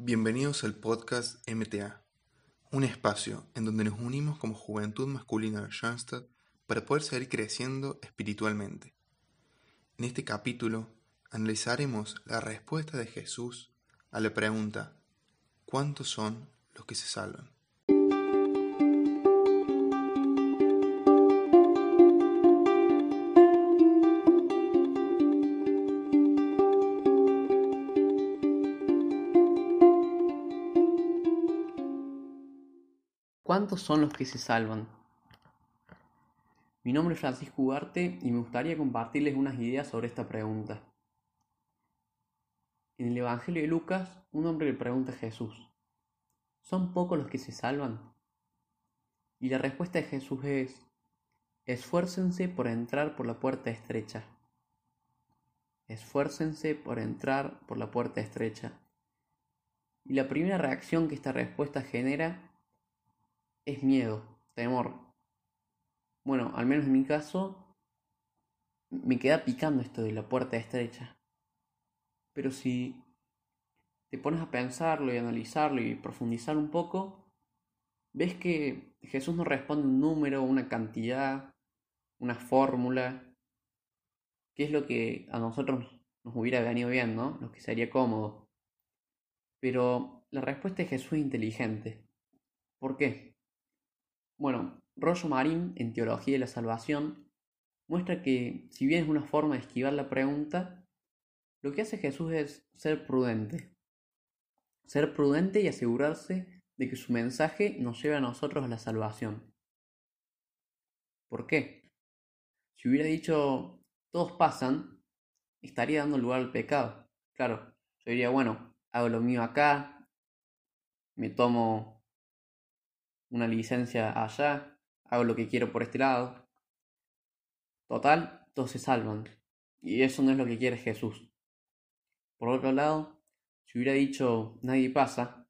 Bienvenidos al podcast MTA, un espacio en donde nos unimos como juventud masculina de Schoenstatt para poder seguir creciendo espiritualmente. En este capítulo analizaremos la respuesta de Jesús a la pregunta ¿cuántos son los que se salvan? ¿Cuántos son los que se salvan? Mi nombre es Francisco Ugarte y me gustaría compartirles unas ideas sobre esta pregunta. En el Evangelio de Lucas, un hombre le pregunta a Jesús, ¿son pocos los que se salvan? Y la respuesta de Jesús es, esfuércense por entrar por la puerta estrecha. Esfuércense por entrar por la puerta estrecha. Y la primera reacción que esta respuesta genera es miedo, temor. Bueno, al menos en mi caso, me queda picando esto de la puerta estrecha. Pero si te pones a pensarlo y analizarlo y profundizar un poco, ves que Jesús no responde un número, una cantidad, una fórmula, que es lo que a nosotros nos hubiera venido bien, ¿no? Lo que sería cómodo. Pero la respuesta de Jesús es inteligente. ¿Por qué? Bueno, Rollo Marín, en Teología de la Salvación, muestra que, si bien es una forma de esquivar la pregunta, lo que hace Jesús es ser prudente. Ser prudente y asegurarse de que su mensaje nos lleve a nosotros a la salvación. ¿Por qué? Si hubiera dicho todos pasan, estaría dando lugar al pecado. Claro, yo diría, bueno, hago lo mío acá, me tomo una licencia allá, hago lo que quiero por este lado. Total, todos se salvan. Y eso no es lo que quiere Jesús. Por otro lado, si hubiera dicho nadie pasa,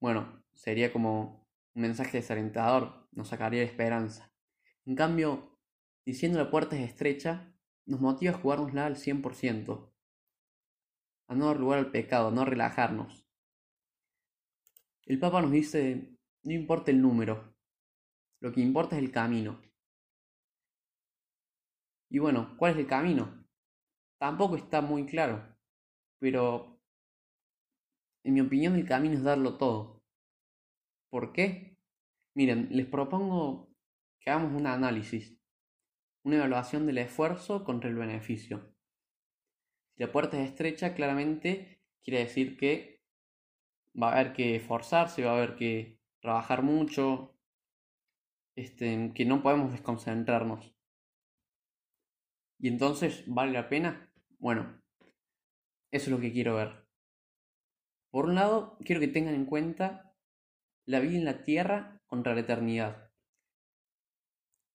bueno, sería como un mensaje desalentador, nos sacaría de esperanza. En cambio, diciendo la puerta es estrecha, nos motiva a jugárnosla al 100%, a no dar lugar al pecado, a no relajarnos. El Papa nos dice no importa el número, lo que importa es el camino. Y bueno, ¿cuál es el camino? Tampoco está muy claro, pero en mi opinión el camino es darlo todo. ¿Por qué? Miren, les propongo que hagamos un análisis, una evaluación del esfuerzo contra el beneficio. Si la puerta es estrecha, claramente quiere decir que va a haber que esforzarse, va a haber que trabajar mucho, este, que no podemos desconcentrarnos. Y entonces, ¿vale la pena? Bueno, eso es lo que quiero ver. Por un lado, quiero que tengan en cuenta la vida en la tierra contra la eternidad.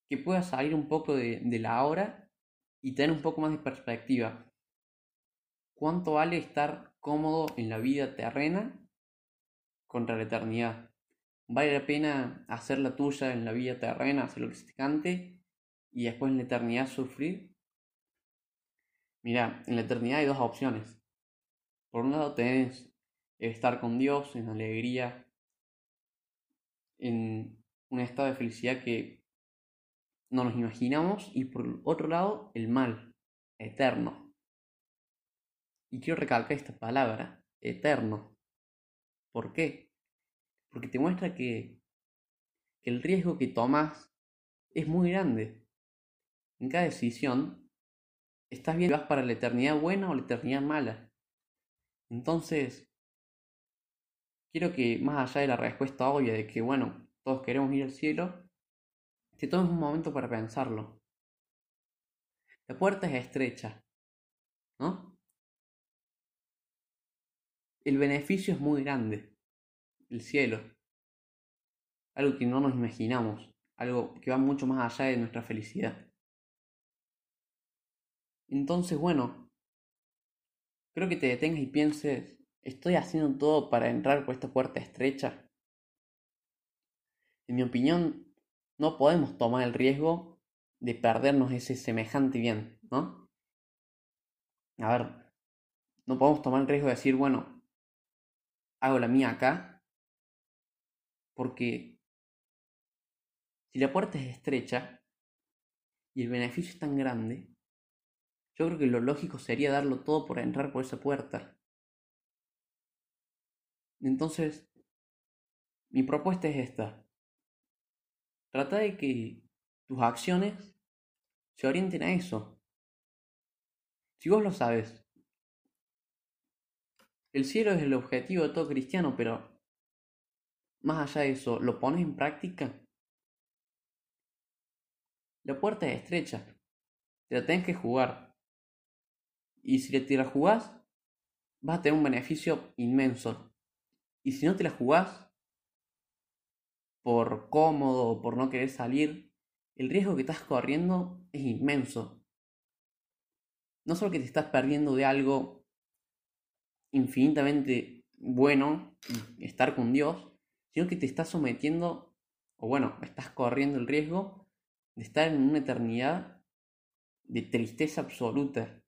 Que pueda salir un poco de, de la hora y tener un poco más de perspectiva. ¿Cuánto vale estar cómodo en la vida terrena contra la eternidad? Vale la pena hacer la tuya en la vida terrena, hacer lo que se te cante y después en la eternidad sufrir? Mira, en la eternidad hay dos opciones. Por un lado tenés estar con Dios en alegría, en un estado de felicidad que no nos imaginamos y por otro lado el mal, eterno. Y quiero recalcar esta palabra, eterno. ¿Por qué? Porque te muestra que, el riesgo que tomas es muy grande. En cada decisión estás viendo vas para la eternidad buena o la eternidad mala. Entonces, quiero que más allá de la respuesta obvia de que, bueno, todos queremos ir al cielo, te tomes un momento para pensarlo. La puerta es estrecha, ¿no? El beneficio es muy grande el cielo. Algo que no nos imaginamos, algo que va mucho más allá de nuestra felicidad. Entonces, bueno, creo que te detengas y pienses, ¿estoy haciendo todo para entrar por esta puerta estrecha? En mi opinión, no podemos tomar el riesgo de perdernos ese semejante bien, ¿no? A ver, no podemos tomar el riesgo de decir, bueno, hago la mía acá. Porque si la puerta es estrecha y el beneficio es tan grande, yo creo que lo lógico sería darlo todo por entrar por esa puerta. Entonces, mi propuesta es esta. Trata de que tus acciones se orienten a eso. Si vos lo sabes, el cielo es el objetivo de todo cristiano, pero más allá de eso, ¿lo pones en práctica? La puerta es estrecha, te la tenés que jugar. Y si te la jugás, vas a tener un beneficio inmenso. Y si no te la jugás, por cómodo o por no querer salir, el riesgo que estás corriendo es inmenso. No solo que te estás perdiendo de algo infinitamente bueno, estar con Dios, sino que te estás sometiendo, o bueno, estás corriendo el riesgo de estar en una eternidad de tristeza absoluta.